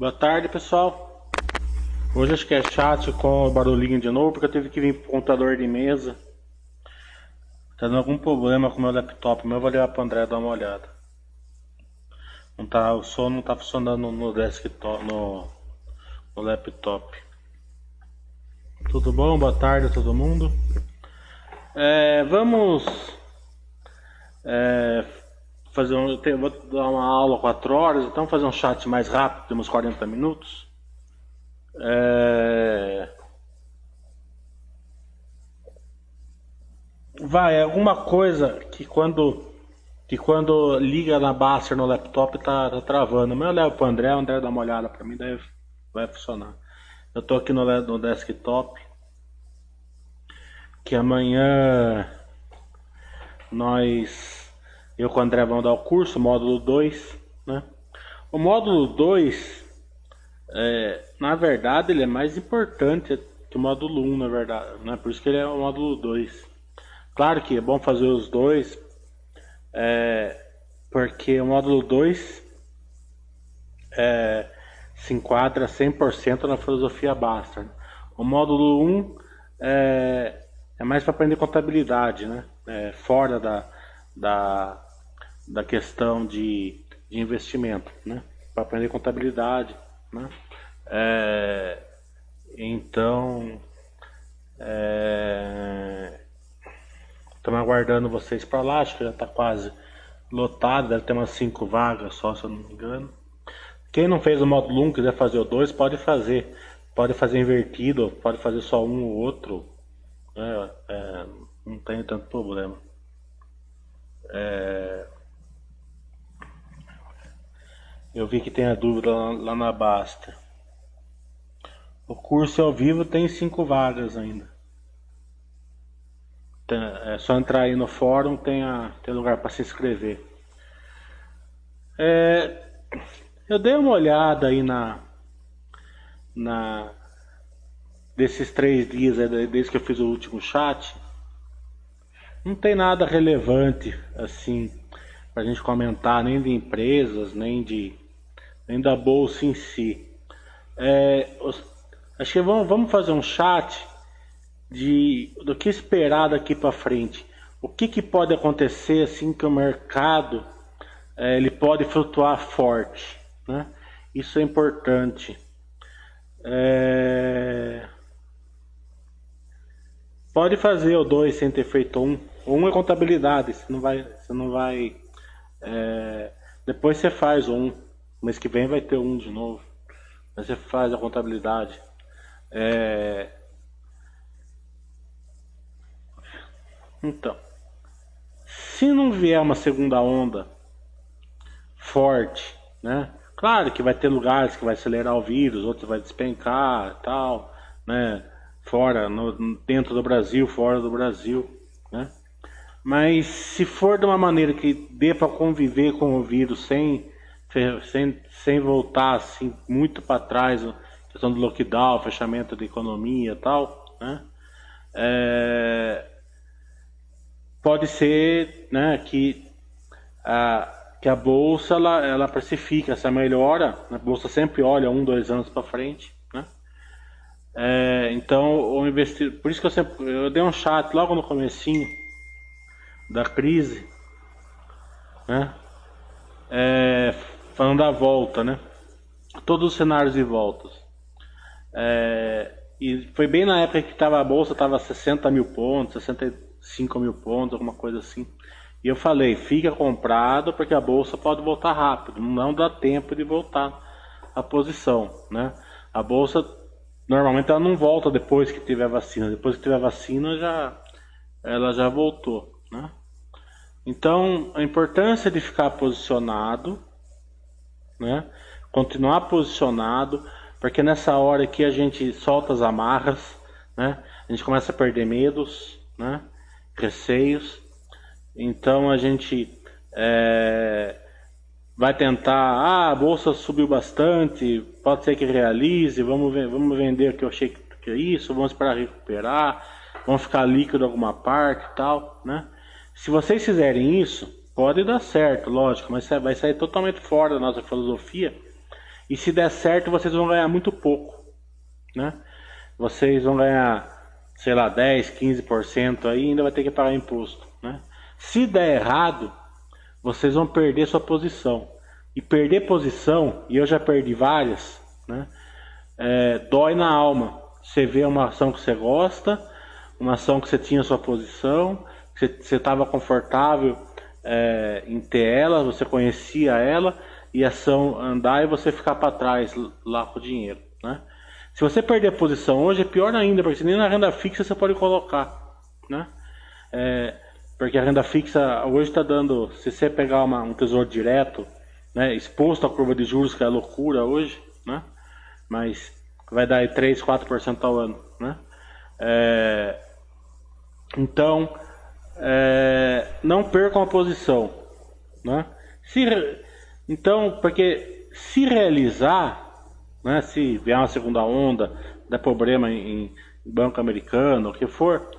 Boa tarde, pessoal. Hoje acho que é chat com o barulhinho de novo, porque eu tive que vir pro computador de mesa. Tá dando algum problema com o meu laptop, mas eu vou levar pro André dar uma olhada. Não tá, o som não tá funcionando no desktop, no, no laptop. Tudo bom? Boa tarde a todo mundo. É, vamos é, fazer um, eu vou dar uma aula 4 horas, então fazer um chat mais rápido, temos 40 minutos. É... Vai, alguma coisa que quando que quando liga na Baster no laptop tá, tá travando. Mas eu levo pro André, o André dá uma olhada pra mim, daí vai funcionar. Eu tô aqui no, no desktop. Que amanhã nós eu com o André vamos dar o curso, módulo 2, né? O módulo 2, é, na verdade, ele é mais importante que o módulo 1, um, na verdade, né? Por isso que ele é o módulo 2. Claro que é bom fazer os dois, é, porque o módulo 2 é, se enquadra 100% na filosofia Basta. O módulo 1 um é, é mais para aprender contabilidade, né? É, fora da, da, da questão de, de investimento, né? Para aprender contabilidade, né? É, então, estamos é, aguardando vocês para lá, acho que já está quase lotado, deve ter umas 5 vagas só, se eu não me engano. Quem não fez o módulo 1 quiser fazer o 2, pode fazer. Pode fazer invertido, pode fazer só um ou outro. É, é, não tem tanto problema. É, eu vi que tem a dúvida lá, na Basta. O curso ao vivo tem cinco vagas ainda. É só entrar aí no fórum, tem, a, tem lugar para se inscrever. É, eu dei uma olhada aí na, na desses três dias, desde que eu fiz o último chat. Não tem nada relevante assim para a gente comentar, nem de empresas, nem de nem da bolsa em si. É, acho que vamos, vamos fazer um chat de do que esperar daqui para frente. O que, que pode acontecer assim que o mercado é, ele pode flutuar forte, né? Isso é importante. É... Pode fazer o dois sem ter feito um. Um é contabilidade, você não vai, você não vai. É... Depois você faz um. Mês que vem vai ter um de novo. Mas você faz a contabilidade. É... Então, se não vier uma segunda onda forte, né? Claro que vai ter lugares que vai acelerar o vírus, outros vai despencar, tal, né? Fora, no, dentro do Brasil, fora do Brasil? Mas se for de uma maneira que dê para conviver com o vírus sem sem, sem voltar assim muito para trás, questão do lockdown, fechamento da economia e tal, né? É, pode ser né, que, a, que a bolsa ela, ela precifica essa melhora, a bolsa sempre olha um, dois anos para frente, né? É, então o investir, por isso que eu sempre eu dei um chat logo no comecinho da crise, né? É, falando da volta, né? Todos os cenários de voltas. É, e foi bem na época que tava, a bolsa estava 60 mil pontos, 65 mil pontos, alguma coisa assim. E eu falei, fica comprado porque a bolsa pode voltar rápido, não dá tempo de voltar a posição, né? A bolsa normalmente ela não volta depois que tiver vacina, depois que tiver vacina já ela já voltou, né? Então a importância de ficar posicionado né? Continuar posicionado, porque nessa hora que a gente solta as amarras, né? A gente começa a perder medos, né? Receios. Então a gente é, vai tentar, ah, a bolsa subiu bastante, pode ser que realize, vamos, vamos vender o que eu achei que é isso, vamos esperar recuperar, vamos ficar líquido alguma parte e tal, né? Se vocês fizerem isso, Pode dar certo, lógico, mas vai sair totalmente fora da nossa filosofia E se der certo, vocês vão ganhar muito pouco, né? Vocês vão ganhar, sei lá, 10, 15% aí, ainda vai ter que pagar imposto, né? Se der errado, vocês vão perder sua posição. E perder posição, e eu já perdi várias, né? É, dói na alma. Você vê uma ação que você gosta, uma ação que você tinha sua posição, você estava confortável é, em ter ela, você conhecia ela, e ação andar e você ficar para trás lá com o dinheiro. Né? Se você perder a posição hoje, é pior ainda, porque nem na renda fixa você pode colocar. Né? É, porque a renda fixa hoje está dando, se você pegar uma, um tesouro direto, né, exposto à curva de juros, que é loucura hoje, né, mas vai dar aí 3, 4% ao ano. Né? É, então, é, não percam a posição. Né? Se, então, porque se realizar, né, se vier uma segunda onda, der problema em, em banco americano, o que for,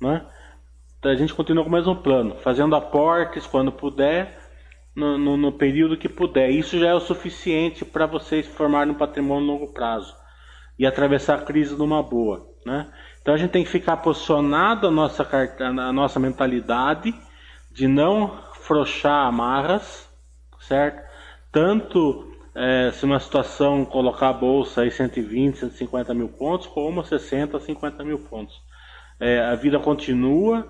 né, a gente continua com o mesmo plano, fazendo aportes quando puder, no, no, no período que puder. Isso já é o suficiente para vocês formarem um patrimônio a longo prazo e atravessar a crise numa boa. Né? Então a gente tem que ficar posicionado a nossa, a nossa mentalidade de não frouxar amarras, certo? Tanto é, se uma situação colocar a bolsa aí 120, 150 mil pontos, como 60, 50 mil pontos. É, a vida continua,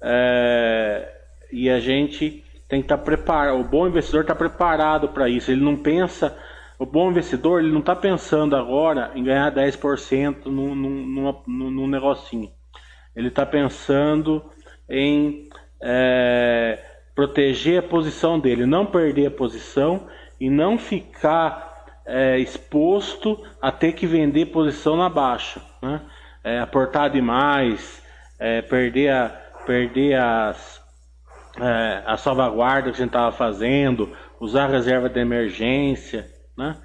é, e a gente tem que estar tá preparado. O bom investidor está preparado para isso. Ele não pensa. O bom investidor ele não está pensando agora em ganhar 10% num, num, num, num negocinho. Ele está pensando em é, proteger a posição dele, não perder a posição e não ficar é, exposto a ter que vender posição na baixa, né? É, aportar demais, é, perder a, perder as, é, a salvaguarda que a gente estava fazendo, usar a reserva de emergência, né?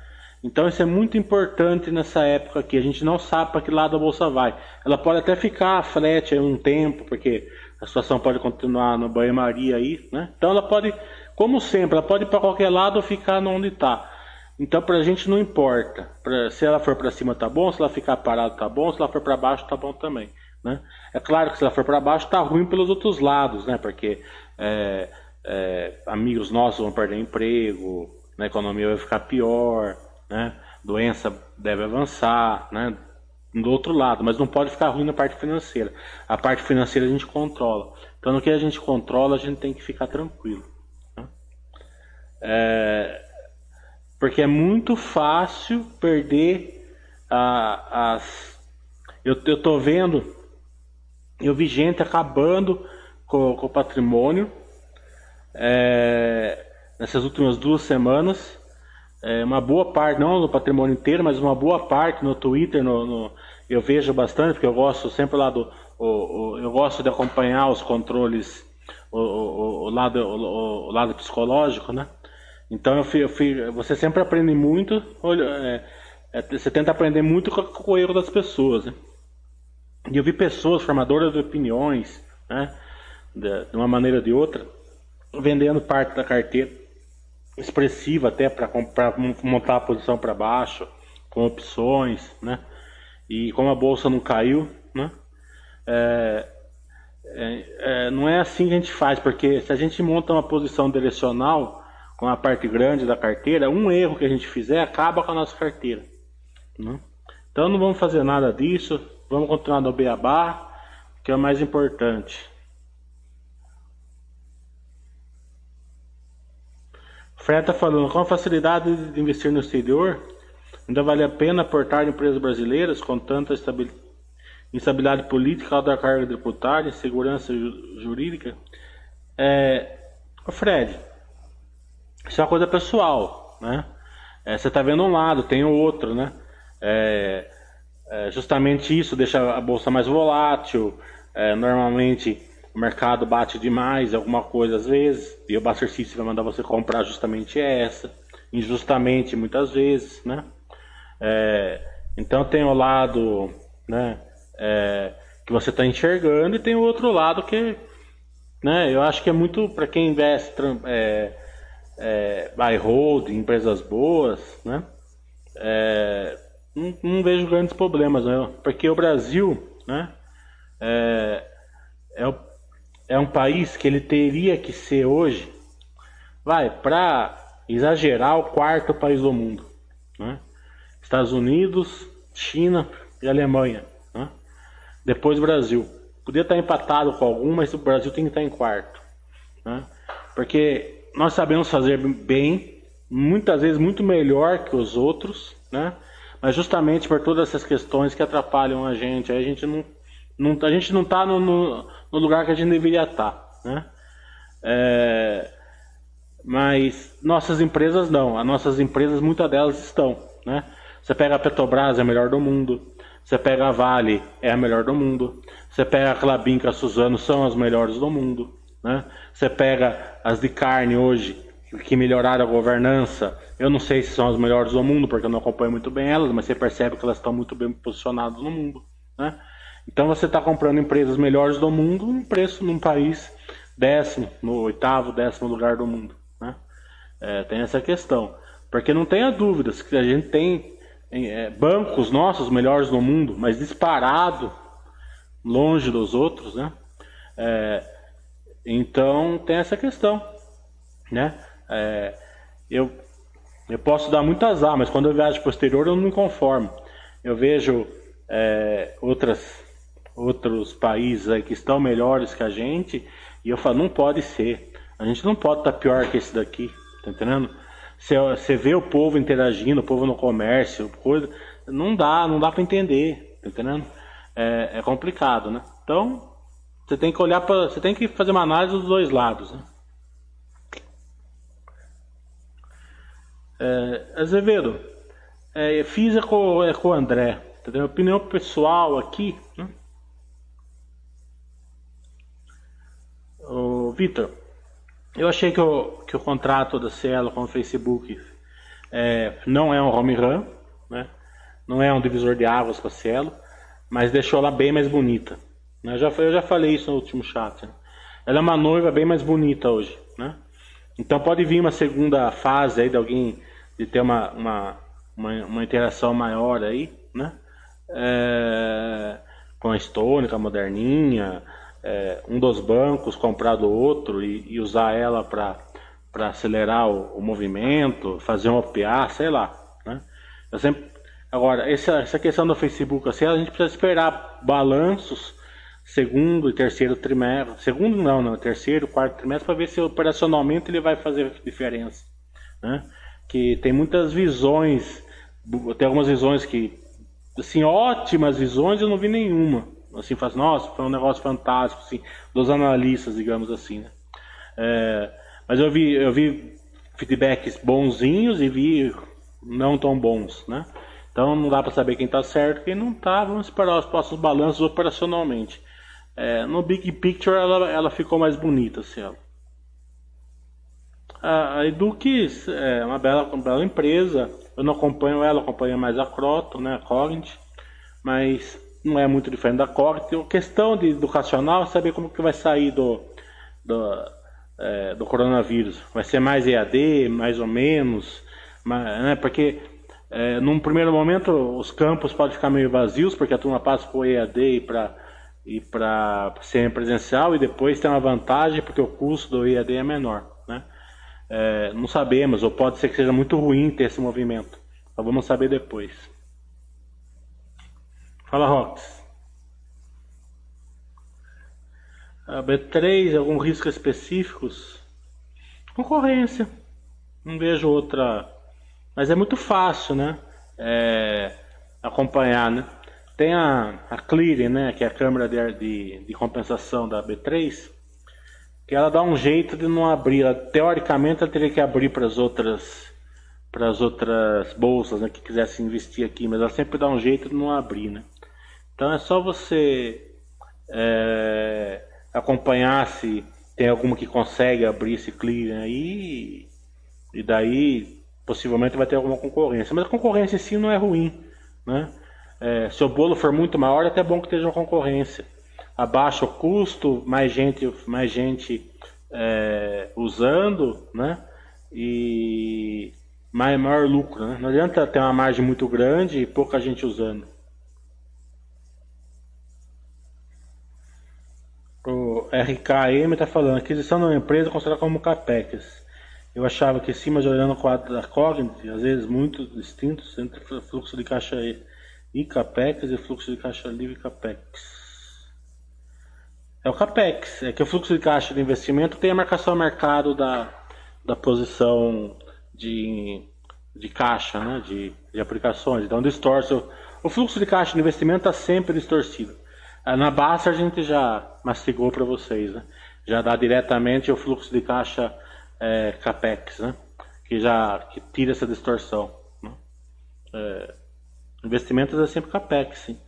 Então isso é muito importante nessa época aqui. A gente não sabe para que lado a bolsa vai. Ela pode até ficar a frete aí um tempo, porque a situação pode continuar no banho-maria aí, né? Então ela pode, como sempre, ela pode ir para qualquer lado ou ficar onde está. Então para a gente não importa. Pra, se ela for para cima tá bom, se ela ficar parada tá bom, se ela for para baixo tá bom também. Né? É claro que se ela for para baixo está ruim pelos outros lados, né? Porque é, é, amigos nossos vão perder emprego, né? a economia vai ficar pior, né? doença deve avançar, né? do outro lado, mas não pode ficar ruim na parte financeira. A parte financeira a gente controla. Então no que a gente controla a gente tem que ficar tranquilo. Né? É, porque é muito fácil perder a, as. Eu, tô vendo eu vi gente acabando com, com o patrimônio é, nessas últimas duas semanas. É, uma boa parte, não no patrimônio inteiro, mas uma boa parte no Twitter, no, no eu vejo bastante, porque eu gosto sempre lá do. O, o, eu gosto de acompanhar os controles, o, o lado, o, lado psicológico, né? Então eu fui, eu fui, você sempre aprende muito, é, é, você tenta aprender muito com, com o erro das pessoas. Né? E eu vi pessoas formadoras de opiniões, né, de, de uma maneira ou de outra, vendendo parte da carteira expressiva até para montar a posição para baixo, com opções, né? E como a bolsa não caiu, né? É, é, é, não é assim que a gente faz, porque se a gente monta uma posição direcional com a parte grande da carteira, um erro que a gente fizer acaba com a nossa carteira. Né? Então não vamos fazer nada disso, Vamos continuar no beabá, que é o mais importante. Fred está falando, com a facilidade de investir no exterior, ainda vale a pena aportar em empresas brasileiras com tanta instabilidade política, alta carga tributária, segurança jurídica? É, Fred, isso é uma coisa pessoal, né? É, você está vendo um lado, tem o outro, né? É, é, justamente isso deixa a bolsa mais volátil. É, normalmente o mercado bate demais, alguma coisa às vezes, e o Buster System vai mandar você comprar justamente essa, injustamente muitas vezes, né? É, então tem o lado, né, é, que você está enxergando e tem o outro lado que, né, eu acho que é muito para quem investe é, é, buy hold, empresas boas, né? é, não, não, vejo grandes problemas, né? porque o Brasil né, é, é, é um país que ele teria que ser hoje, vai, para exagerar, o quarto país do mundo. Né? Estados Unidos, China e Alemanha. Né? Depois Brasil. Podia estar empatado com algum, mas o Brasil tem que estar em quarto. Né? Porque nós sabemos fazer bem, muitas vezes muito melhor que os outros, né? mas justamente por todas essas questões que atrapalham a gente. A gente não, não, a gente não está no, no, no, lugar que a gente deveria estar. Tá, né? É, mas nossas empresas não. As nossas empresas, muitas delas estão. Né? Você pega a Petrobras, é a melhor do mundo. Você pega a Vale, é a melhor do mundo. Você pega a Clabin, a Suzano, são as melhores do mundo. Né? Você pega as de carne hoje, que melhoraram a governança. Eu não sei se são as melhores do mundo, porque eu não acompanho muito bem elas, mas você percebe que elas estão muito bem posicionadas no mundo. Né? Então você está comprando empresas melhores do mundo um preço num país décimo, no oitavo, décimo lugar do mundo. Né? É, tem essa questão. Porque não tenha dúvidas que a gente tem é, bancos nossos melhores do mundo, mas disparado, longe dos outros, né? É, então tem essa questão, né? É, eu, eu posso dar muito azar, mas quando eu viajo posterior eu não me conformo. Eu vejo é, outras, outros países aí que estão melhores que a gente e eu falo, não pode ser. A gente não pode estar pior que esse daqui, tá entendendo? Você vê o povo interagindo, o povo no comércio, coisa, não dá, não dá para entender, tá entendendo? É, é, complicado, né? Então, você tem que olhar para, você tem que fazer uma análise dos dois lados, né? É, Azevedo, é, fiz é com, é com o André, entendeu? Opinião pessoal aqui, né? Vitor, eu achei que o, que o contrato da Cielo com o Facebook é, não é um home run, né? não é um divisor de águas para a Cielo, mas deixou ela bem mais bonita. Né? Eu, já, eu já falei isso no último chat. Né? Ela é uma noiva bem mais bonita hoje. Né? Então pode vir uma segunda fase aí de alguém de ter uma, uma, uma, uma interação maior aí, né? É, com a Stone, com a Moderninha, é, um dos bancos comprar do outro e, e usar ela para acelerar o, o, movimento, fazer um OPA, sei lá. Né? Eu sempre, agora, essa, essa questão do Facebook, assim, a gente precisa esperar balanços segundo e terceiro trimestre, segundo não, não, terceiro, quarto trimestre, para ver se operacionalmente ele vai fazer diferença. Né? Que tem muitas visões, tem algumas visões que, assim, ótimas visões, eu não vi nenhuma assim, faz, nossa, foi um negócio fantástico, assim, dos analistas, digamos assim, né? É, mas eu vi, eu vi feedbacks bonzinhos e vi não tão bons, né? Então não dá para saber quem está certo quem não está. Vamos esperar os próximos balanços operacionalmente. É, no Big Picture ela, ela ficou mais bonita, assim, ela. A, a Edux é uma bela, uma bela empresa. Eu não acompanho ela, acompanho mais a Croton, né, a Cogent, mas não é muito diferente da Cognitive. Então, questão de educacional é saber como que vai sair do, do, é, do coronavírus. Vai ser mais EAD, mais ou menos, mas, né, porque é, num primeiro momento os campos podem ficar meio vazios, porque a turma passa para o EAD e para e para ser presencial e depois tem uma vantagem porque o custo do EAD é menor, né? É, não sabemos, ou pode ser que seja muito ruim ter esse movimento. Só vamos saber depois. Fala, Rox. A B3, algum risco específicos? Concorrência. Não vejo outra. Mas é muito fácil, né? É, acompanhar, né? Tem a, a Clearing, né? Que é a câmera de, de, de compensação da B3 que ela dá um jeito de não abrir. Ela, teoricamente, ela teria que abrir para as outras para as outras bolsas né, que quisessem investir aqui, mas ela sempre dá um jeito de não abrir, né? Então é só você é, acompanhar se tem alguma que consegue abrir esse clearing aí e daí possivelmente vai ter alguma concorrência. Mas a concorrência em si não é ruim, né? É, se o bolo for muito maior, é até bom que esteja uma concorrência. Abaixa o custo, mais gente, mais gente é, usando, né? E maior, maior lucro. Né? Não adianta ter uma margem muito grande e pouca gente usando. O RKM está falando, aquisição de uma empresa considerada como CAPEX. Eu achava que sim, mas olhando o quadro da Cognite, às vezes muito distintos entre fluxo de caixa e CAPEX e fluxo de caixa livre e CAPEX. É o CAPEX, é que o fluxo de caixa de investimento tem a marcação ao mercado da, da posição de, de caixa, né, de, de aplicações. Então distorce. O, o fluxo de caixa de investimento está sempre distorcido. Ah, na Basta a gente já mastigou para vocês, né? Já dá diretamente o fluxo de caixa é, capex, né? Que já que tira essa distorção. Né? É, investimentos é sempre capex, sim.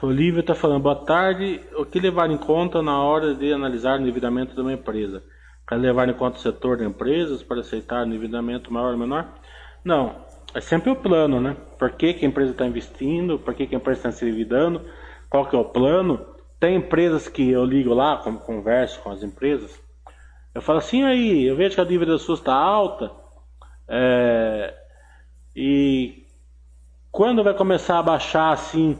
Olívia está falando, boa tarde. O que levar em conta na hora de analisar o endividamento de uma empresa? Para levar em conta o setor de empresas para aceitar o endividamento maior ou menor? Não, é sempre o plano, né? Por que, que a empresa está investindo, por que, que a empresa está se endividando, qual que é o plano. Tem empresas que eu ligo lá, converso com as empresas, eu falo assim, aí, eu vejo que a dívida sua está alta, é, e quando vai começar a baixar assim,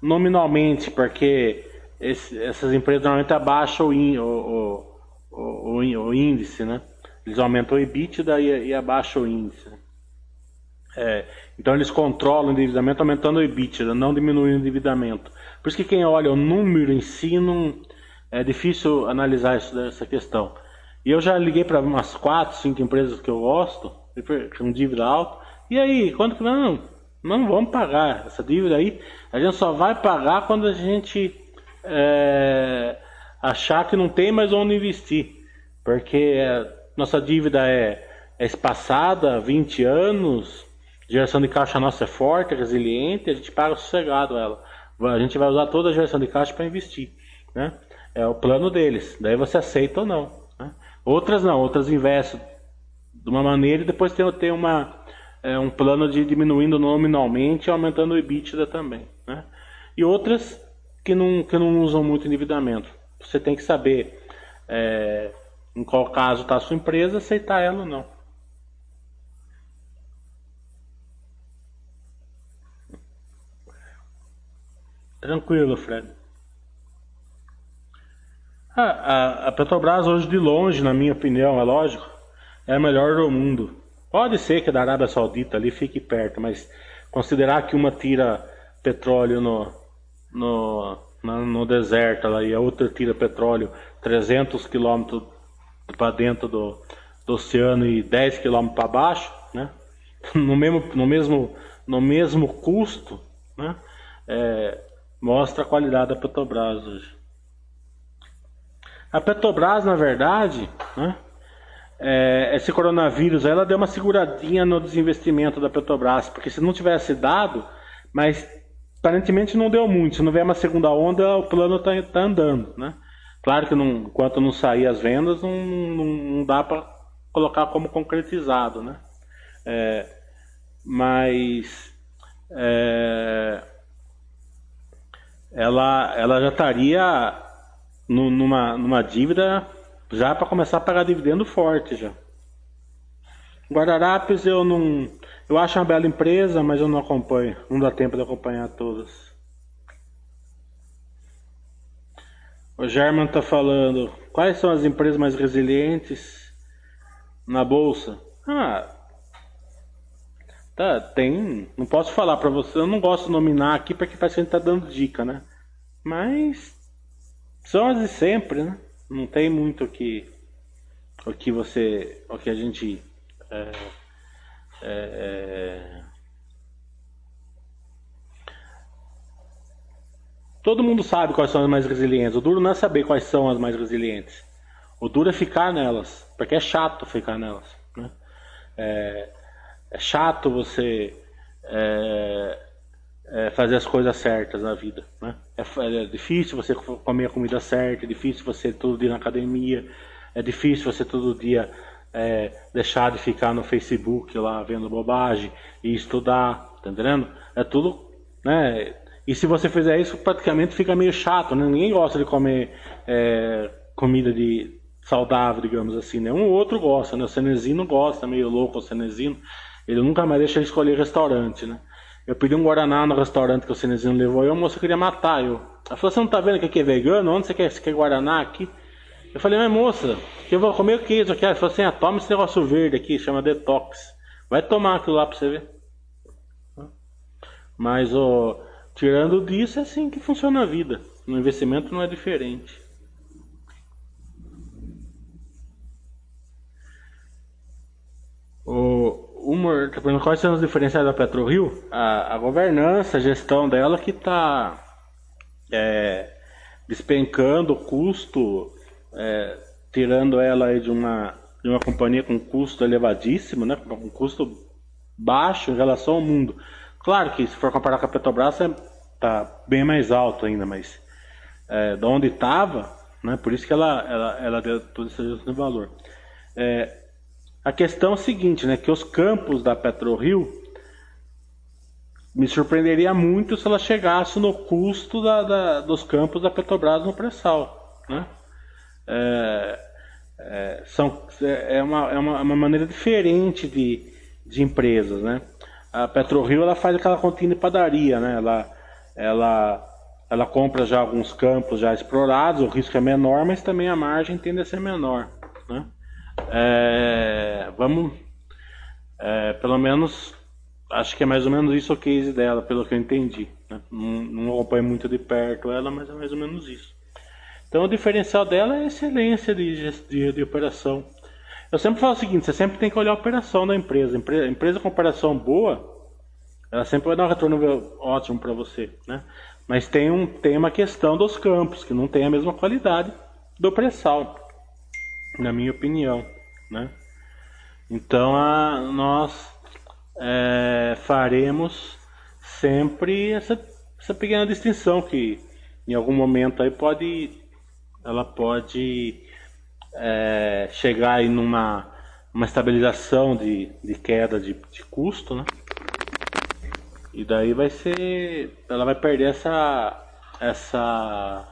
nominalmente, porque esse, essas empresas normalmente abaixam o, in, o, o, o, índice, né? Eles aumentam o EBITDA e, e abaixam o índice. É, então eles controlam o endividamento aumentando o EBITDA, não diminuindo o endividamento. Por isso que quem olha o número em si não é difícil analisar isso, essa questão. E eu já liguei para umas 4, 5 empresas que eu gosto, com dívida alta. E aí, quando que não, não vamos pagar essa dívida aí? A gente só vai pagar quando a gente é, achar que não tem mais onde investir. Porque nossa dívida é, é espaçada, 20 anos, Geração de caixa nossa é forte, é resiliente, a gente paga sossegado ela. A gente vai usar toda a geração de caixa para investir. Né? É o plano deles. Daí você aceita ou não. Né? Outras não, outras investem de uma maneira e depois tem, tem uma, é, um plano de diminuindo nominalmente e aumentando o EBITDA também. Né? E outras que não, que não usam muito endividamento. Você tem que saber é, em qual caso está a sua empresa, aceitar ela ou não. Tranquilo, Fred. A, a, a, Petrobras hoje de longe, na minha opinião, é lógico, é a melhor do mundo. Pode ser que da Arábia Saudita ali fique perto, mas considerar que uma tira petróleo no, no, no, no deserto lá, e a outra tira petróleo 300 quilômetros para dentro do, do oceano e 10 quilômetros para baixo, né? no, mesmo, no, mesmo, no mesmo custo, né? É, mostra a qualidade da Petrobras hoje. A Petrobras, na verdade, né, é, esse coronavírus, ela deu uma seguradinha no desinvestimento da Petrobras, porque se não tivesse dado, mas aparentemente não deu muito. Se não vier uma segunda onda, o plano está tá andando, né? Claro que não, enquanto não sair as vendas, não, não, não dá para colocar como concretizado, né? É, mas é, ela, ela já estaria no, numa, numa dívida já para começar a pagar dividendo forte já. Guararapes eu não. Eu acho uma bela empresa, mas eu não acompanho. Não dá tempo de acompanhar todas. O German está falando. Quais são as empresas mais resilientes na bolsa? Ah, Tá, tem. Não posso falar para você, eu não gosto de nominar aqui porque parece que a gente tá dando dica, né? Mas são as de sempre, né? Não tem muito o que o que você, o que a gente é, é, é Todo mundo sabe quais são as mais resilientes. O duro não é saber quais são as mais resilientes. O duro é ficar nelas, porque é chato ficar nelas. Né? É, é chato você é, é, fazer as coisas certas na vida. Né? É, é, difícil você comer a comida certa, é difícil você todo dia na academia, é difícil você todo dia é, deixar de ficar no Facebook lá vendo bobagem e estudar, tá entendendo? É tudo, né? E se você fizer isso, praticamente fica meio chato, né? Ninguém gosta de comer é, comida de, saudável, digamos assim, né? Um ou outro gosta, né? O Cenezino gosta, meio louco o Cenezino. Ele nunca mais deixa ele escolher restaurante, né? Eu pedi um Guaraná no restaurante que o Cenezino levou e a moça queria matar eu. Ela falou, você não tá vendo que aqui é vegano? Onde você quer, você quer Guaraná aqui? Eu falei, mas moça, eu vou comer o que isso aqui? Ela falou assim, ah, toma esse negócio verde aqui, chama detox. Vai tomar aquilo lá pra você ver. Mas, ó, tirando disso, é assim que funciona a vida. No investimento não é diferente. O, uma, tá quais são as diferenças da PetroRio? A, a governança, a gestão dela que está é, despencando o custo, é, tirando ela de uma, de uma companhia com custo elevadíssimo, né, com custo baixo em relação ao mundo. Claro que se for comparar com a Petrobras, está é, bem mais alto ainda, mas é, de onde estava, né, por isso que ela, ela, ela deu todo esse valor. É, a questão é a seguinte, né, que os campos da PetroRio me surpreenderia muito se ela chegasse no custo da, da, dos campos da Petrobras no pré-sal, né? É, é, são, é, uma, é uma, uma, maneira diferente de, de empresas, né? A PetroRio ela faz aquela continha de padaria, né? Ela, ela, ela compra já alguns campos já explorados, o risco é menor, mas também a margem tende a ser menor, né? É, vamos, é, pelo menos, acho que é mais ou menos isso o case dela, pelo que eu entendi. Né? Não, não acompanho muito de perto ela, mas é mais ou menos isso. Então o diferencial dela é a excelência de, de, de operação. Eu sempre falo o seguinte, você sempre tem que olhar a operação da empresa. Empresa, empresa com operação boa, ela sempre vai dar um retorno ótimo para você, né? Mas tem, um, tem uma questão dos campos, que não tem a mesma qualidade do pré-sal na minha opinião, né? Então a, nós é, faremos sempre essa, essa pequena distinção que em algum momento aí pode ela pode é, chegar aí numa uma estabilização de, de queda de, de custo, né? E daí vai ser, ela vai perder essa essa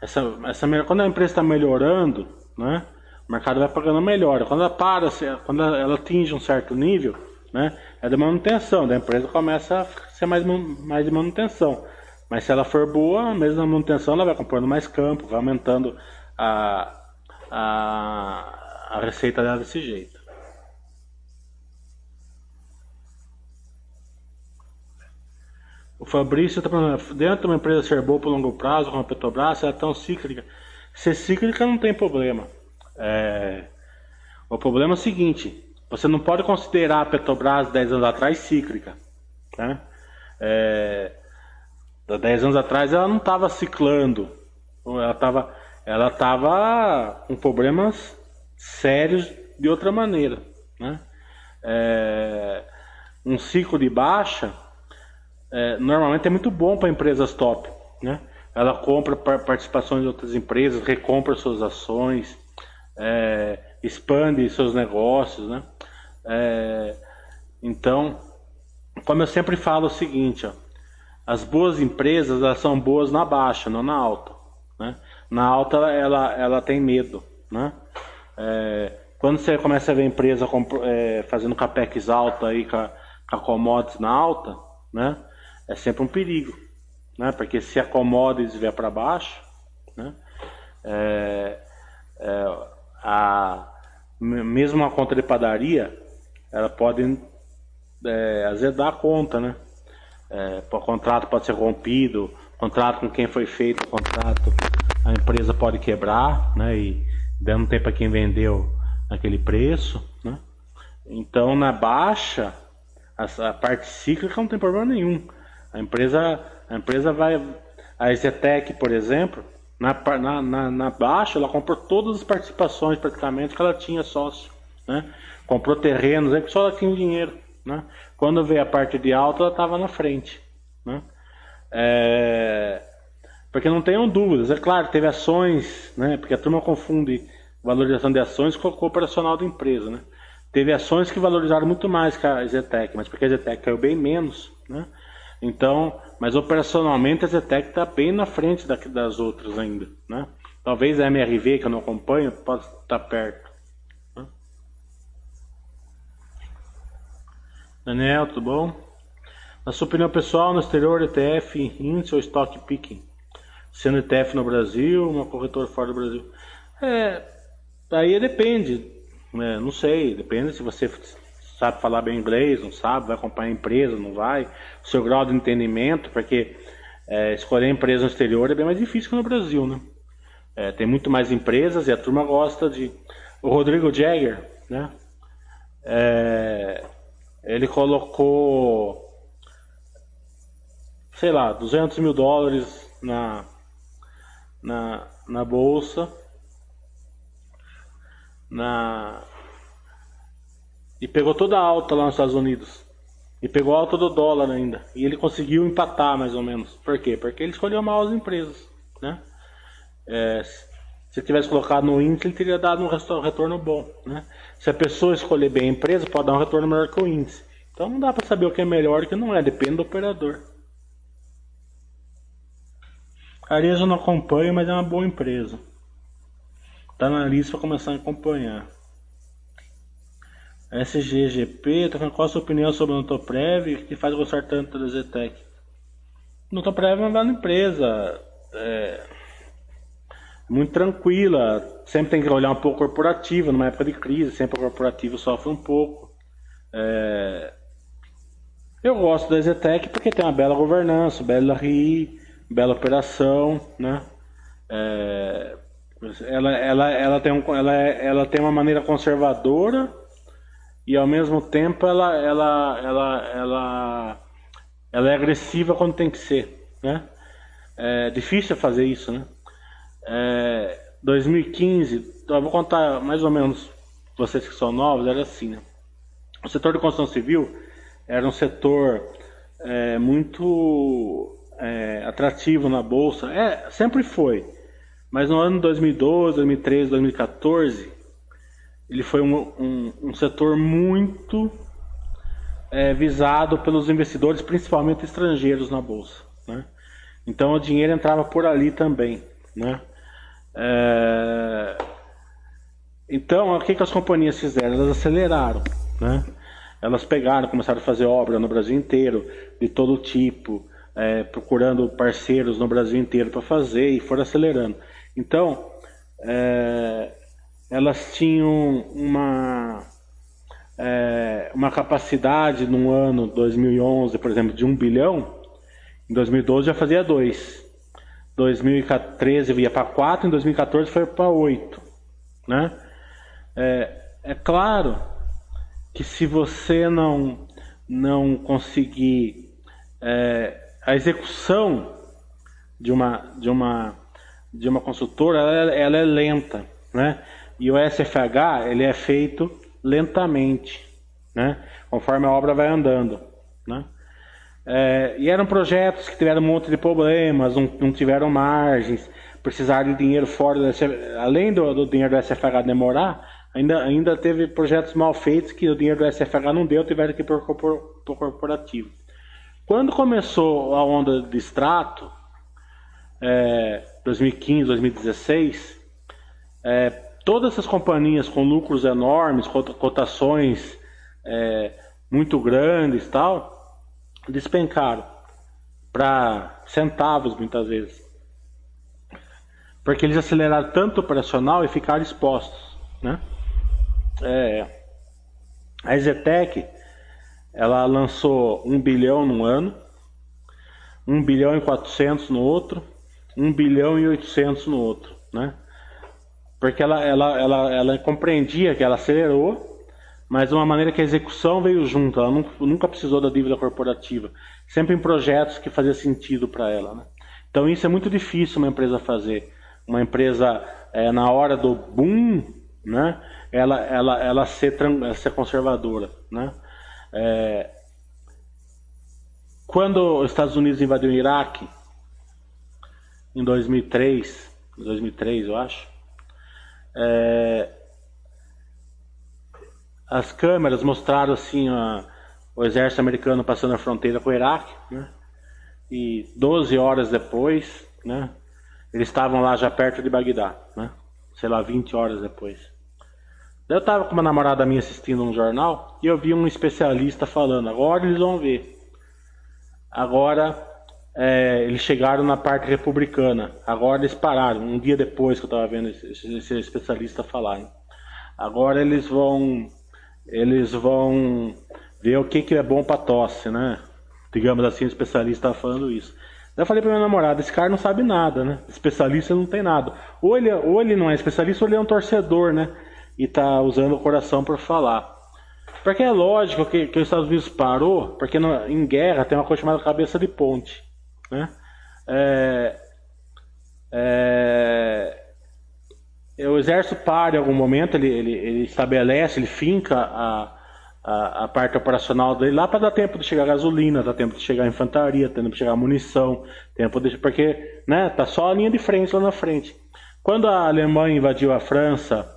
essa essa quando a empresa está melhorando, né? O mercado vai pagando melhor. Quando ela para, quando ela atinge um certo nível, né, é de manutenção, da empresa começa a ser mais, mais de manutenção. Mas se ela for boa, mesmo na manutenção, ela vai comprando mais campo, vai aumentando a, a, a receita dela desse jeito. O Fabrício está falando, dentro de uma empresa ser boa por longo prazo, como a Petrobras, ela é tão cíclica. Ser cíclica não tem problema. É... O problema é o seguinte: você não pode considerar a Petrobras 10 anos atrás cíclica. Né? É... 10 anos atrás ela não estava ciclando, ela estava ela tava com problemas sérios de outra maneira. Né? É... Um ciclo de baixa é, normalmente é muito bom para empresas top. Né? Ela compra participações de outras empresas, recompra suas ações, é, expande seus negócios, né? É, então, como eu sempre falo o seguinte, ó, as boas empresas elas são boas na baixa, não na alta. Né? Na alta ela, ela tem medo. Né? É, quando você começa a ver empresa é, fazendo capex alta aí com a, com a commodities na alta, né? é sempre um perigo. Né? Porque se a commodities vier para baixo, né? É, é, a, mesmo a conta de padaria, ela pode é, azedar a conta, né? É, o contrato pode ser rompido, contrato com quem foi feito o contrato, a empresa pode quebrar, né? E dando tempo para quem vendeu naquele preço, né? Então na baixa, a, a, parte cíclica não tem problema nenhum. A empresa, a empresa vai, a Zetec, por exemplo, na, na, na, na, baixa, ela comprou todas as participações praticamente que ela tinha sócio. Né? Comprou terrenos, aí que só ela tinha dinheiro. Né? Quando veio a parte de alta, ela estava na frente. Né? É... Porque não tenham dúvidas, é claro, teve ações, né? porque a turma confunde valorização de ações com o operacional da empresa. Né? Teve ações que valorizaram muito mais que a Zetec, mas porque a Zetec caiu bem menos. Né? Então, mas operacionalmente a Zetec está bem na frente das outras ainda, né? Talvez a MRV, que eu não acompanho, possa estar perto. Né? Daniel, tudo bom? Na sua opinião pessoal, no exterior, ETF, índice ou stock picking? Sendo ETF no Brasil, uma corretora fora do Brasil? É, aí depende, né? não sei, depende se você sabe falar bem inglês, não sabe, vai acompanhar a empresa, não vai, o seu grau de entendimento, porque é, escolher empresa no exterior é bem mais difícil que no Brasil, né? É, tem muito mais empresas e a turma gosta de. O Rodrigo Jagger, né? É, ele colocou, sei lá, 200 mil dólares na, na, na bolsa, na, e pegou toda a alta lá nos Estados Unidos. E pegou a alta do dólar ainda. E ele conseguiu empatar mais ou menos. Por quê? Porque ele escolheu mal as empresas. Né? É, se tivesse colocado no índice, ele teria dado um retorno bom. Né? Se a pessoa escolher bem a empresa, pode dar um retorno melhor que o índice. Então não dá para saber o que é melhor e o que não é, depende do operador. A Arezzo eu não acompanho, mas é uma boa empresa. Está na lista para começar a acompanhar. SGGP, tá qual a sua opinião sobre o Notoprev, que faz gostar tanto da Zetec? Notoprev é uma bela empresa, é, muito tranquila, sempre tem que olhar um pouco corporativa, numa época de crise, sempre o corporativo sofre um pouco. É, eu gosto da Zetec porque tem uma bela governança, bela RI, bela operação, né? É, ela, ela, ela, tem um, ela, ela tem uma maneira conservadora e ao mesmo tempo ela, ela, ela, ela, ela é agressiva quando tem que ser, né? É difícil fazer isso, né? É, 2015, eu vou contar mais ou menos, vocês que são novos, era assim, né? O setor de construção civil era um setor é, muito é, atrativo na bolsa, é, sempre foi. Mas no ano 2012, 2013, 2014, ele foi um, um, um setor muito é, visado pelos investidores, principalmente estrangeiros na bolsa. Né? Então o dinheiro entrava por ali também. Né? É... Então o que, que as companhias fizeram? Elas aceleraram. Né? Elas pegaram, começaram a fazer obra no Brasil inteiro, de todo tipo, é, procurando parceiros no Brasil inteiro para fazer e foram acelerando. Então, é, elas tinham uma, é, uma capacidade no ano 2011, por exemplo, de 1 bilhão, em 2012 já fazia 2. 2013 ia para 4, em 2014 foi para 8. Né? É, é claro que se você não, não conseguir é, a execução de uma, de uma, de uma consultora, ela, ela é lenta. Né? E o SFH ele é feito lentamente, né? conforme a obra vai andando. Né? É, e eram projetos que tiveram um monte de problemas, não, não tiveram margens, precisaram de dinheiro fora do SFH. Além do, do, dinheiro do SFH demorar, ainda, ainda teve projetos mal feitos que o dinheiro do SFH não deu, tiveram que ir para o corporativo. Quando começou a onda de extrato, é, 2015, 2016, é, todas essas companhias com lucros enormes, cotações é, muito grandes tal, despencaram para centavos muitas vezes. Porque eles aceleraram tanto o operacional e ficaram expostos. Né? É, a Ezetec ela lançou 1 bilhão no ano, 1 bilhão e 400 no outro, 1 bilhão e 800 no outro. Né? Porque ela, ela, ela, ela compreendia que ela acelerou, mas de uma maneira que a execução veio junto. Ela nunca, nunca precisou da dívida corporativa, sempre em projetos que fazia sentido para ela. Né? Então isso é muito difícil uma empresa fazer. Uma empresa é, na hora do boom, né? ela, ela, ela ser, ser conservadora. Né? É, quando os Estados Unidos invadiu o Iraque, em 2003, 2003 eu acho, é, as câmeras mostraram assim a, o exército americano passando a fronteira com o Iraque, né? E 12 horas depois, né? Eles estavam lá já perto de Bagdá, né? Sei lá, 20 horas depois. Eu estava com uma namorada minha assistindo um jornal e eu vi um especialista falando, agora eles vão ver. Agora é, eles chegaram na parte republicana. Agora eles pararam, um dia depois que eu estava vendo esse, esse, especialista falar. Hein? Agora eles vão eles vão ver o que, que é bom para tosse, né? Digamos assim, o especialista estava falando isso. Eu falei para minha namorada, esse cara não sabe nada, né? Especialista não tem nada. Ou ele, ou ele não é especialista, ou ele é um torcedor, né? E tá usando o coração para falar. Porque é lógico que, que os Estados Unidos parou, porque no, em guerra tem uma coisa chamada cabeça de ponte. Né? É, é, o exército para em algum momento, ele, ele, ele estabelece, ele finca a, a, a, parte operacional dele lá para dar tempo de chegar gasolina, dar tempo de chegar infantaria, tempo de chegar munição, tempo de, porque né, tá só a linha de frente lá na frente. Quando a Alemanha invadiu a França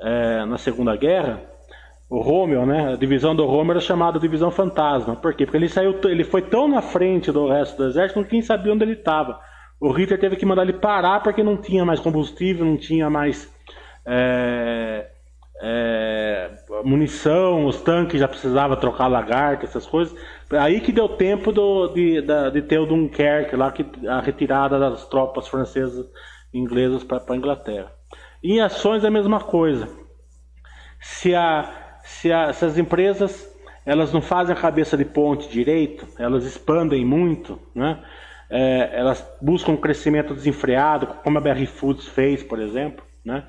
é, na Segunda Guerra, o Rommel, né, a divisão do Rommel era chamada divisão fantasma. Por quê? Porque ele saiu, ele foi tão na frente do resto do exército que ninguém sabia onde ele estava. O Hitler teve que mandar ele parar porque não tinha mais combustível, não tinha mais é, é, munição, os tanques já precisavam trocar lagarta, essas coisas. Aí que deu tempo do, de, de, de ter o Dunkerque, lá que, a retirada das tropas francesas e inglesas para a Inglaterra. Em ações é a mesma coisa. Se a, se, a, se as empresas elas não fazem a cabeça de ponte direito, elas expandem muito, né? É, elas buscam um crescimento desenfreado, como a BR Foods fez, por exemplo, né?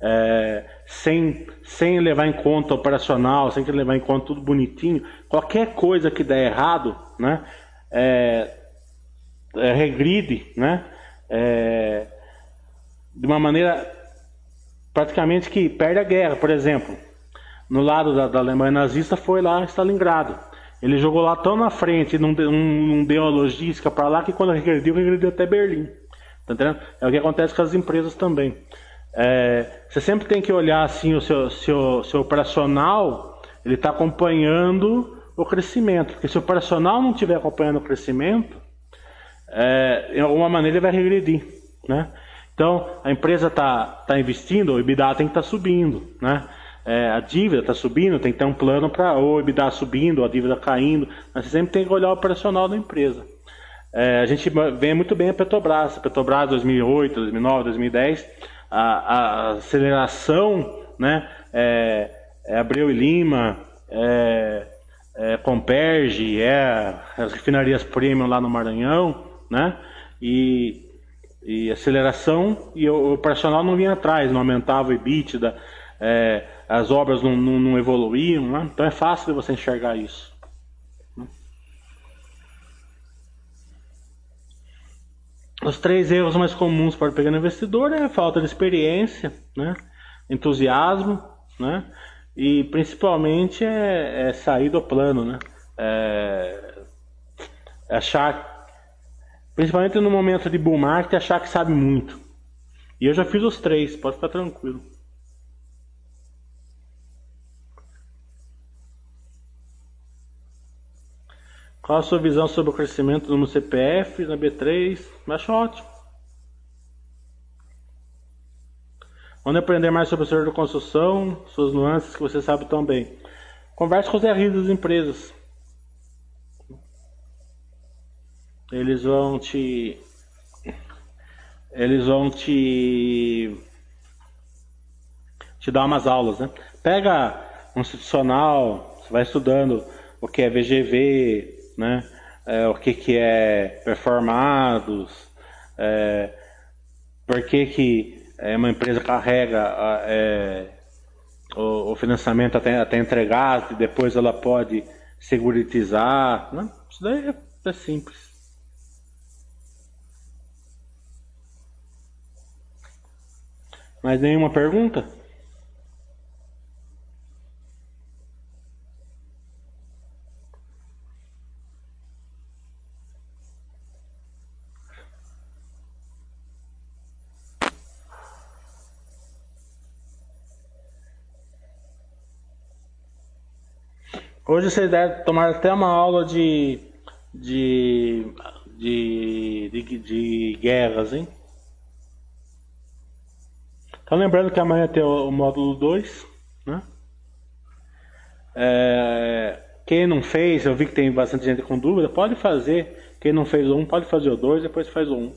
É, sem, sem levar em conta operacional, sem levar em conta tudo bonitinho, qualquer coisa que der errado, né? É, é regride, né? É, de uma maneira praticamente que perde a guerra, por exemplo no lado da, da Alemanha nazista foi lá Stalingrado. Ele jogou lá tão na frente, não, não, não deu a logística para lá, que quando regrediu, regrediu até Berlim. Tá entendendo? É o que acontece com as empresas também. É, você sempre tem que olhar assim o seu, seu, seu operacional, ele está acompanhando o crescimento. Porque se o operacional não estiver acompanhando o crescimento, é, de alguma maneira ele vai regredir. Né? Então, a empresa está tá investindo, o EBITDA tem que estar tá subindo. Né? É, a dívida está subindo, tem que ter um plano para o EBITDA subindo, a dívida caindo, mas você sempre tem que olhar o operacional da empresa. É, a gente vê muito bem a Petrobras, a Petrobras 2008, 2009, 2010, a, a aceleração, né, é, é Abreu e Lima, é, é Comperge, é as refinarias premium lá no Maranhão, né, e, e aceleração e o, o operacional não vinha atrás, não aumentava o EBITDA, é, as obras não, não, não evoluíam, né? então é fácil de você enxergar isso. Os três erros mais comuns para o pequeno investidor é falta de experiência, né? entusiasmo, né? e principalmente é, é sair do plano, né? É, é achar, principalmente no momento de bull market, achar que sabe muito. E eu já fiz os três, pode ficar tranquilo. Qual a sua visão sobre o crescimento no CPF, na B3? Acho ótimo. Onde aprender mais sobre o setor de construção, suas nuances que você sabe tão bem. Converse com os RIs das empresas. Eles vão te. Eles vão te. te dar umas aulas, né? Pega um institucional, você vai estudando o que é VGV, né? É, o que, que é performados, é, por que, que é, uma empresa carrega é, o, o, financiamento até, até entregar e depois ela pode seguritizar. Né? Isso daí é, é simples. Mais nenhuma pergunta? Hoje vocês devem tomar até uma aula de, de, de, de, de guerras, hein? Então lembrando que amanhã tem o, o módulo 2, né? É, quem não fez, eu vi que tem bastante gente com dúvida, pode fazer. Quem não fez o 1 um, pode fazer o 2, depois faz o 1. Um.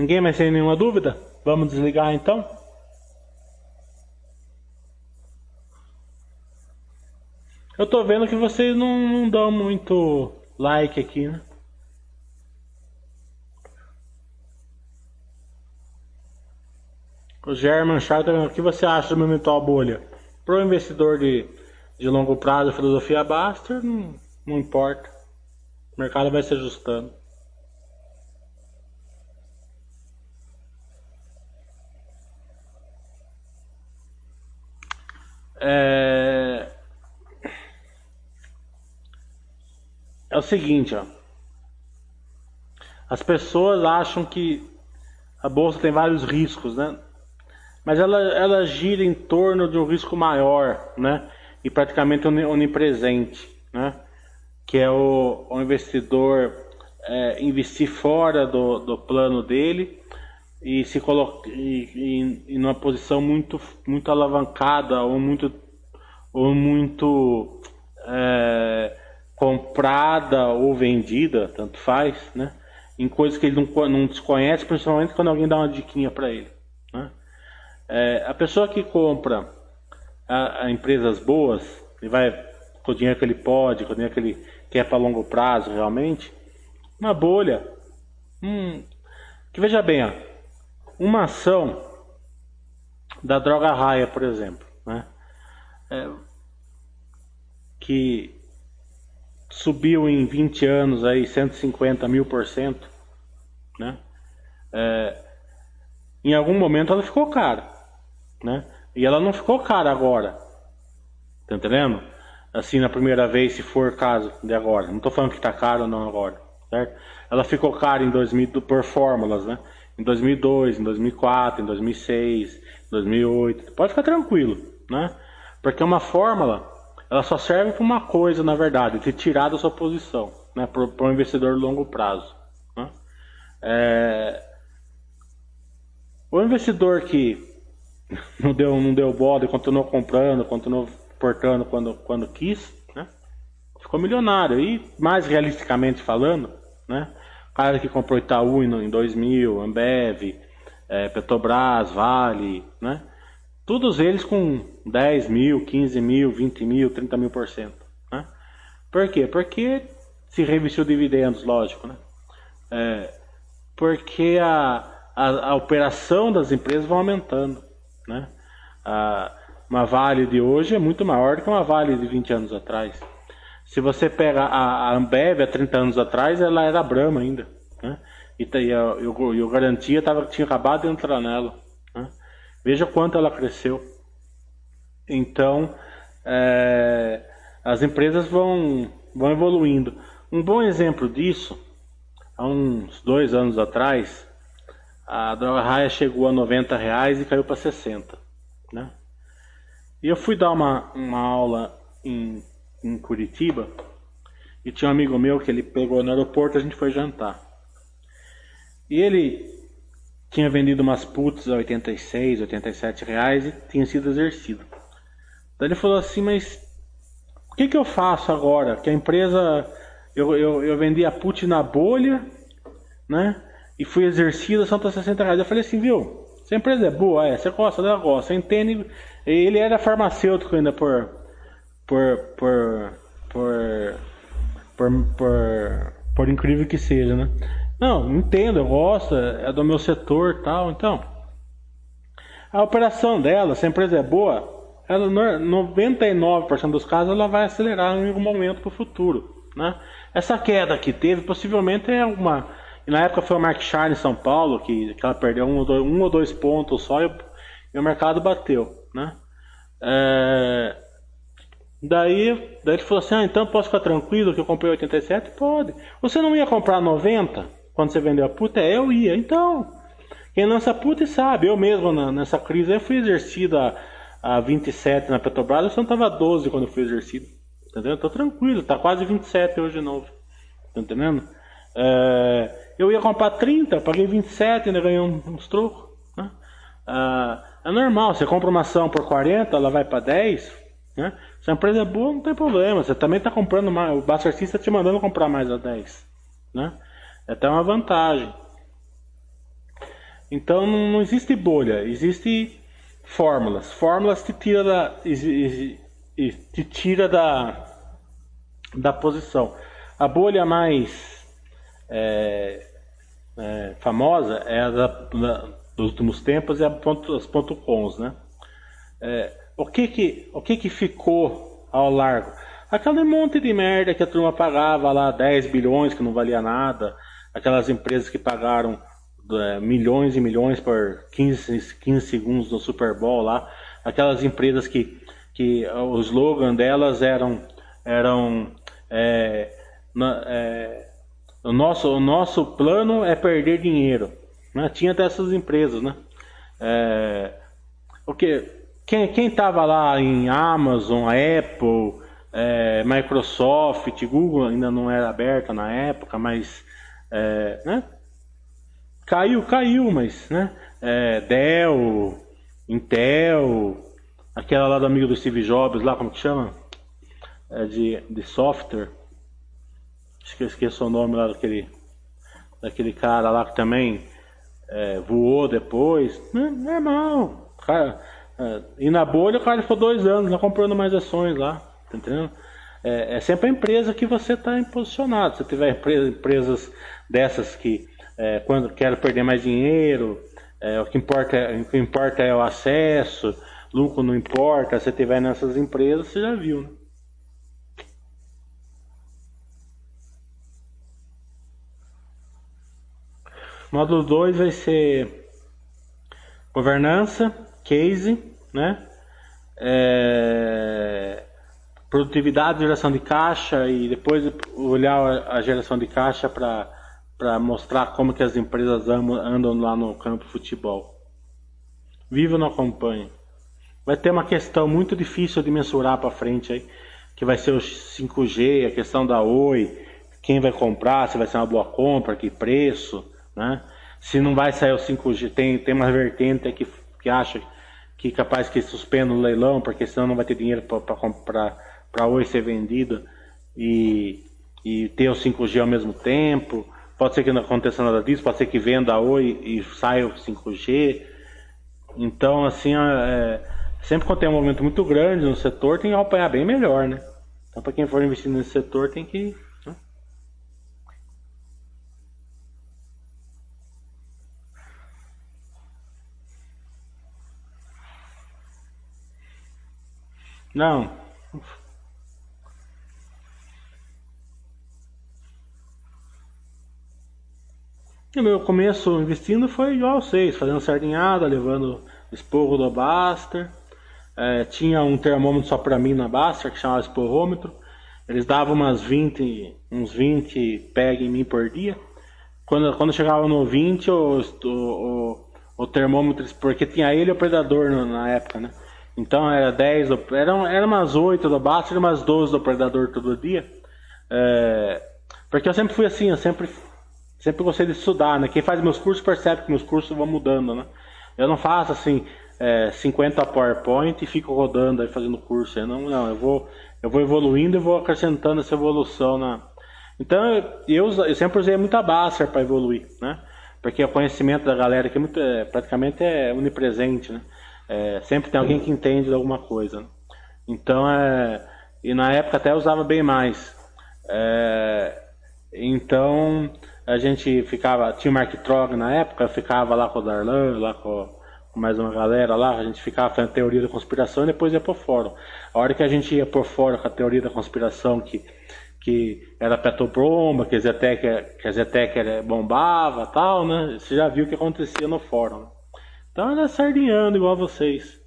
Ninguém mais tem nenhuma dúvida? Vamos desligar então? Eu tô vendo que vocês não, não dão muito like aqui, né? O German Char tá o que você acha do meu mental bolha? Para o investidor de, de longo prazo, filosofia Baster, não, não importa. O mercado vai se ajustando. É... é o seguinte, ó. As pessoas acham que a bolsa tem vários riscos, né? Mas ela, ela gira em torno de um risco maior, né? E praticamente onipresente, né? Que é o, o investidor é, investir fora do, do plano dele e se coloca em, uma posição muito muito alavancada ou muito ou muito é, comprada ou vendida tanto faz né em coisas que ele não, não desconhece principalmente quando alguém dá uma diquinha para ele né? é, a pessoa que compra a, a, empresas boas e vai com o dinheiro que ele pode com o dinheiro que ele quer para longo prazo realmente uma bolha hum, que veja bem ó, uma ação da droga raia, por exemplo, né? É, que subiu em 20 anos aí 150 mil por cento, né? É, em algum momento ela ficou cara, né? E ela não ficou cara agora, tá entendendo? Assim na primeira vez, se for caso de agora. Não estou falando que está caro não agora, certo? Ela ficou cara em 2000 por fórmulas, né? Em 2002, em 2004, em 2006, em 2008. Pode ficar tranquilo, né? Porque uma fórmula, ela só serve para uma coisa, na verdade, te tirar da sua posição, né? Para um investidor de longo prazo. Né? É... O investidor que não deu, não deu bode, continuou comprando, continuou portando quando, quando quis, né? ficou milionário. E mais realisticamente falando, né? Cara que comprou Itaú em 2000, Ambev, é, Petrobras, Vale, né? Todos eles com 10 mil, 15 mil, 20 mil, 30 mil por cento. Né? Por quê? Porque se revestiu dividendos, lógico, né? É, porque a, a, a, operação das empresas vai aumentando, né? A, uma Vale de hoje é muito maior do que uma Vale de 20 anos atrás. Se você pega a, a Ambev há 30 anos atrás, ela era Brahma ainda. Né? E, e, a, e, o, Garantia tava, tinha acabado de entrar nela. Né? Veja quanto ela cresceu. Então, é, as empresas vão, vão evoluindo. Um bom exemplo disso, há uns dois anos atrás, a droga raia chegou a 90 reais e caiu para 60. Né? E eu fui dar uma, uma aula em em Curitiba e tinha um amigo meu que ele pegou no aeroporto a gente foi jantar. E ele tinha vendido umas puts a 86, 87 reais e tinha sido exercido. Daí ele falou assim, mas o que, que eu faço agora? Que a empresa, eu, eu, eu vendi a put na bolha, né? E fui exercido, são 60 reais. Eu falei assim, viu? Se a empresa é boa, é, você gosta dela, gosta, entende. Ele era farmacêutico ainda por, por, por, por, por, por, por incrível que seja, né? Não, entendo, eu gosto, é do meu setor tal, então. A operação dela, se a empresa é boa, ela 99% dos casos ela vai acelerar em algum momento para o futuro, né? Essa queda que teve possivelmente é uma na época foi o Mark Charles em São Paulo que, que ela perdeu um ou dois, um ou dois pontos só e, e o mercado bateu, né? É, Daí, daí ele falou assim: Ah, então posso ficar tranquilo que eu comprei 87? Pode. Você não ia comprar 90 quando você vendeu a puta? É, eu ia. Então, quem lança puta sabe. Eu mesmo na, nessa crise eu fui exercido a, a 27 na Petrobras, eu só não tava 12 quando eu fui exercido. Entendeu? Tô tranquilo, tá quase 27 hoje de novo. Tá entendendo? É, eu ia comprar 30, paguei 27, ainda ganhei uns trocos. Né? É, é normal, você compra uma ação por 40, ela vai para 10, né? Se a empresa é boa, não tem problema. Você também está comprando mais. O Buster está te mandando comprar mais a 10. Né? É até uma vantagem. Então não existe bolha, existe fórmulas. Fórmulas te tira da, te tira da, da posição. A bolha mais é, é, famosa é a da, da, dos últimos tempos, é a ponto, ponto né? É, o que que, o que que ficou ao largo? Aquele monte de merda que a turma pagava lá 10 bilhões que não valia nada, aquelas empresas que pagaram é, milhões e milhões por 15, 15 segundos no Super Bowl lá, aquelas empresas que, que o slogan delas eram, eram é, na, é, o, nosso, o nosso plano é perder dinheiro. Né? Tinha dessas empresas, né? É, o que quem estava lá em Amazon, Apple, é, Microsoft, Google ainda não era aberta na época, mas é, né? caiu, caiu, mas né? É, Dell, Intel, aquela lá do amigo do Steve Jobs, lá como que chama? É de, de software. Acho que eu esqueço o nome lá daquele, daquele cara lá que também é, voou depois. Normal. Cara, é, e na bolha o cara ficou dois anos lá comprando mais ações lá, tá entendendo? É, é sempre a empresa que você está posicionado. Se tiver empresa, empresas dessas que é, quando quero perder mais dinheiro, é, o, que importa, o que importa é o acesso, lucro não importa, se tiver nessas empresas, você já viu, né? Módulo 2 vai ser governança, case, né? É, produtividade, geração de caixa e depois olhar a geração de caixa para mostrar como que as empresas andam lá no campo de futebol. Viva não acompanha. Vai ter uma questão muito difícil de mensurar para frente aí, que vai ser o 5G, a questão da Oi, quem vai comprar, se vai ser uma boa compra, que preço, né? Se não vai sair o 5G, tem, tem uma vertente que, que acha que capaz que suspenda o leilão, porque senão não vai ter dinheiro para comprar para Oi ser vendida e, e ter o 5G ao mesmo tempo. Pode ser que não aconteça nada disso, pode ser que venda a Oi e saia o 5G. Então, assim, é, sempre quando tem um movimento muito grande no setor, tem que acompanhar bem melhor, né? Então, para quem for investir nesse setor, tem que Não. O meu começo investindo foi igual a vocês, fazendo sardinhada, levando esporro do Baster. É, tinha um termômetro só para mim na Baster, que chamava esporrômetro. Eles davam umas 20, uns 20 PEG em mim por dia. Quando, quando chegava no 20, o, o, o, termômetro, porque tinha ele e o predador na época, né? Então era 10, eram, era umas 8 do Basta e umas 12 do Predador todo dia. É, porque eu sempre fui assim, eu sempre, sempre gostei de estudar, né? Quem faz meus cursos percebe que meus cursos vão mudando, né? Eu não faço assim, é, 50 PowerPoint e fico rodando aí fazendo curso. Eu não, não, eu vou, eu vou evoluindo e vou acrescentando essa evolução na. Então eu, eu sempre usei muita Baster para evoluir, né? Porque o conhecimento da galera aqui é é, praticamente é onipresente, né? É, sempre tem alguém que entende de alguma coisa. Né? Então, é, e na época até usava bem mais. É, então, a gente ficava, tinha o Mark Trog na época, ficava lá com o Darlan, lá com, com, mais uma galera lá, a gente ficava fazendo teoria da conspiração e depois ia por fórum. A hora que a gente ia por fórum com a teoria da conspiração que, que era Petrobomba, que a Zetec, que a Zetec bombava tal, né? Você já viu o que acontecia no fórum. Então era sardinhando igual vocês.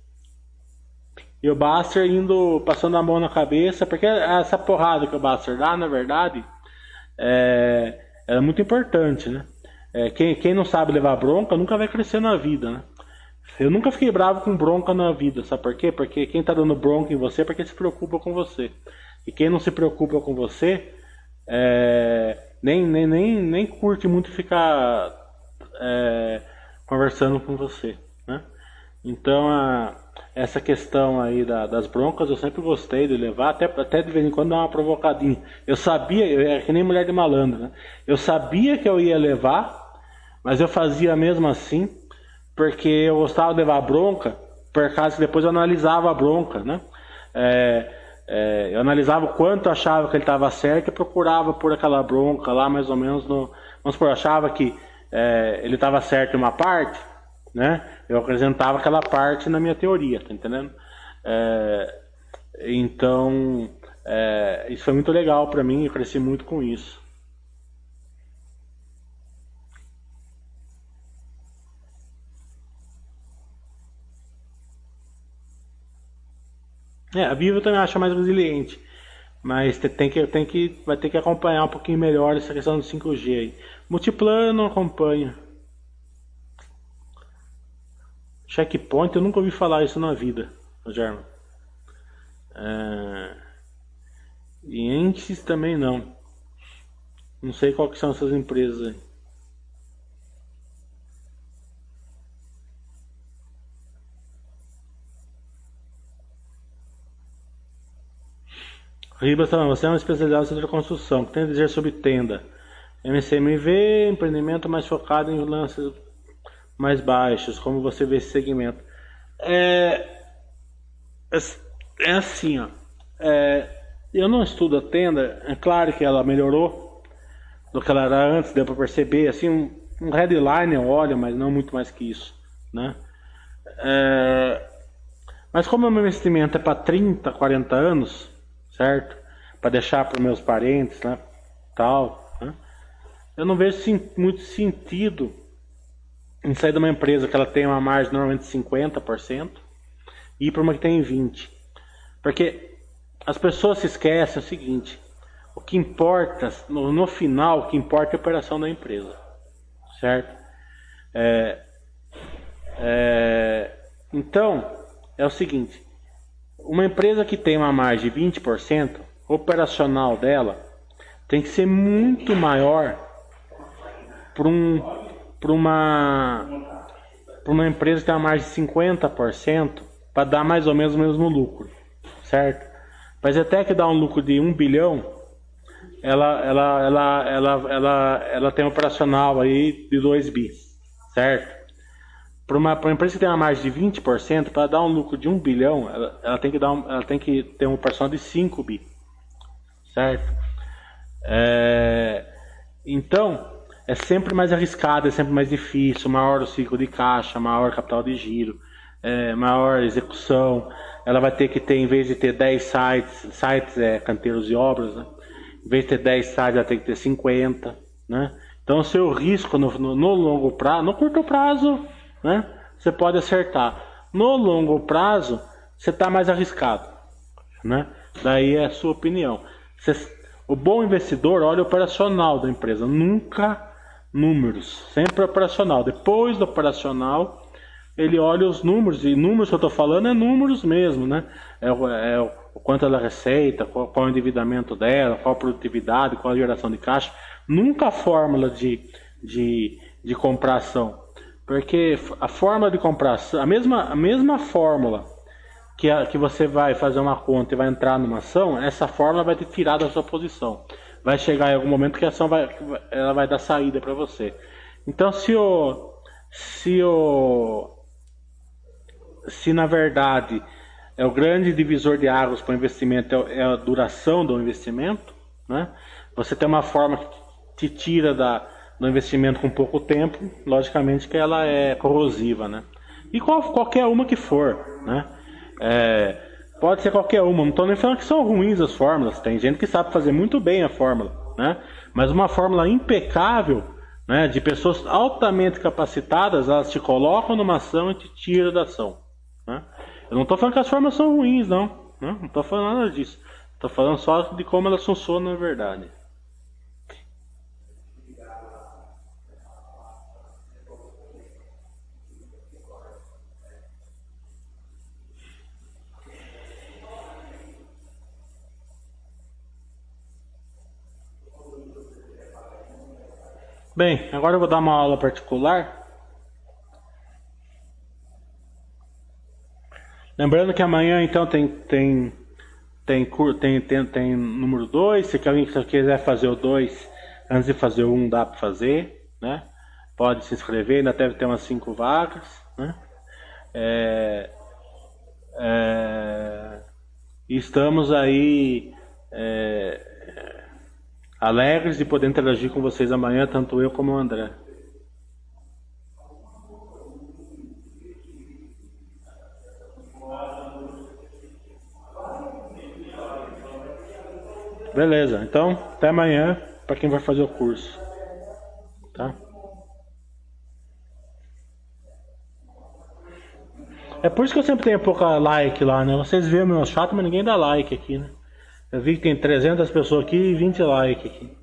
E o Buster indo, passando a mão na cabeça, porque essa porrada que o Buster dá, na verdade, é, é muito importante, né? É, quem, quem não sabe levar bronca nunca vai crescer na vida, né? Eu nunca fiquei bravo com bronca na vida, sabe por quê? Porque quem tá dando bronca em você é porque se preocupa com você. E quem não se preocupa com você, é, nem, nem, nem, nem curte muito ficar é, conversando com você. Né? Então, a, essa questão aí da, das broncas eu sempre gostei de levar, até, até de vez em quando dar uma provocadinha. Eu sabia, eu era que nem mulher de malandro, né? Eu sabia que eu ia levar, mas eu fazia mesmo assim porque eu gostava de levar bronca, por causa que depois eu analisava a bronca, né? É, é, eu analisava o quanto eu achava que ele estava certo e procurava por aquela bronca lá, mais ou menos no. Vamos supor, achava que é, ele estava certo em uma parte, né? Eu apresentava aquela parte na minha teoria, tá entendendo? É, então, é, isso foi muito legal para mim, eu cresci muito com isso. É, a Vivo também acha mais resiliente. Mas tem que, tem que, vai ter que acompanhar um pouquinho melhor essa questão do 5G aí. Multiplano acompanha. Checkpoint, eu nunca ouvi falar isso na vida, German. É... E entes também não. Não sei qual que são essas empresas aí. Ribas você é uma especialidade no setor de construção, que tem a dizer sobre tenda. MCMV, empreendimento mais focado em lances mais baixos, como você vê esse segmento? É, é, é assim, ó. É, eu não estudo a tenda, é claro que ela melhorou do que ela era antes, deu para perceber, assim, um, um headline eu olho, mas não muito mais que isso, né? É, mas como o meu investimento é para 30, 40 anos, certo? Para deixar para meus parentes, né? Tal. Eu não vejo sim, muito sentido em sair de uma empresa que ela tem uma margem normalmente de 50% e ir para uma que tem 20%. Porque as pessoas se esquecem o seguinte: o que importa, no, no final, o que importa é a operação da empresa, certo? É, é, então, é o seguinte: uma empresa que tem uma margem de 20%, operacional dela tem que ser muito maior para um, uma, uma empresa que tem uma margem de 50% para dar mais ou menos o mesmo lucro, certo? Mas até que dá um lucro de 1 bilhão, ela, ela, ela, ela, ela, ela tem um operacional aí de 2 bi, certo? Para uma, uma, empresa que tem uma margem de 20%, para dar um lucro de 1 bilhão, ela, ela, tem que dar um, ela tem que ter um operacional de 5 bi. Certo? É, então, é sempre mais arriscado, é sempre mais difícil, maior o ciclo de caixa, maior capital de giro, é, maior execução. Ela vai ter que ter, em vez de ter 10 sites, sites é canteiros e obras, né? em vez de ter 10 sites, ela tem que ter 50. Né? Então, o seu risco no, no, no longo prazo, no curto prazo, né? Você pode acertar. No longo prazo, você está mais arriscado, né? Daí é a sua opinião. Você, o bom investidor olha o operacional da empresa, nunca números, sempre operacional. Depois do operacional, ele olha os números, e números que eu estou falando é números mesmo, né? É, é o quanto ela receita, qual, qual, o endividamento dela, qual a produtividade, qual a geração de caixa. Nunca a fórmula de, de, de compração. Porque a forma de comprar, a mesma, a mesma fórmula que, a, que você vai fazer uma conta e vai entrar numa ação, essa fórmula vai te tirar da sua posição. Vai chegar em algum momento que a ação vai, ela vai dar saída para você. Então, se o, se o, se na verdade é o grande divisor de águas para o investimento é, é a duração do investimento, né? Você tem uma forma que te tira da no investimento com pouco tempo, logicamente que ela é corrosiva, né? E qual, qualquer uma que for, né? É, pode ser qualquer uma, não estou nem falando que são ruins as fórmulas, tem gente que sabe fazer muito bem a fórmula, né? Mas uma fórmula impecável, né, de pessoas altamente capacitadas, elas te colocam numa ação e te tiram da ação. Né? Eu não tô falando que as formas são ruins, não. Não, não tô falando nada disso. Tô falando só de como elas funcionam na verdade. Bem, agora eu vou dar uma aula particular. Lembrando que amanhã então tem tem tem tem tem, tem número 2, se alguém quiser fazer o 2 antes de fazer o 1 um, dá para fazer, né? Pode se inscrever, ainda deve ter umas 5 vagas, né? É, é, estamos aí é, alegres de poder interagir com vocês amanhã, tanto eu como o André. Beleza, então até amanhã para quem vai fazer o curso. Tá? É por isso que eu sempre tenho pouca like lá, né? Vocês veem o meu chato, mas ninguém dá like aqui, né? Eu vi que tem 300 pessoas aqui e 20 likes aqui.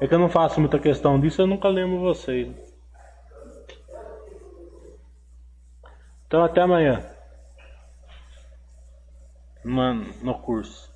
É que eu não faço muita questão disso, eu nunca lembro vocês. Então até amanhã. No, no curso.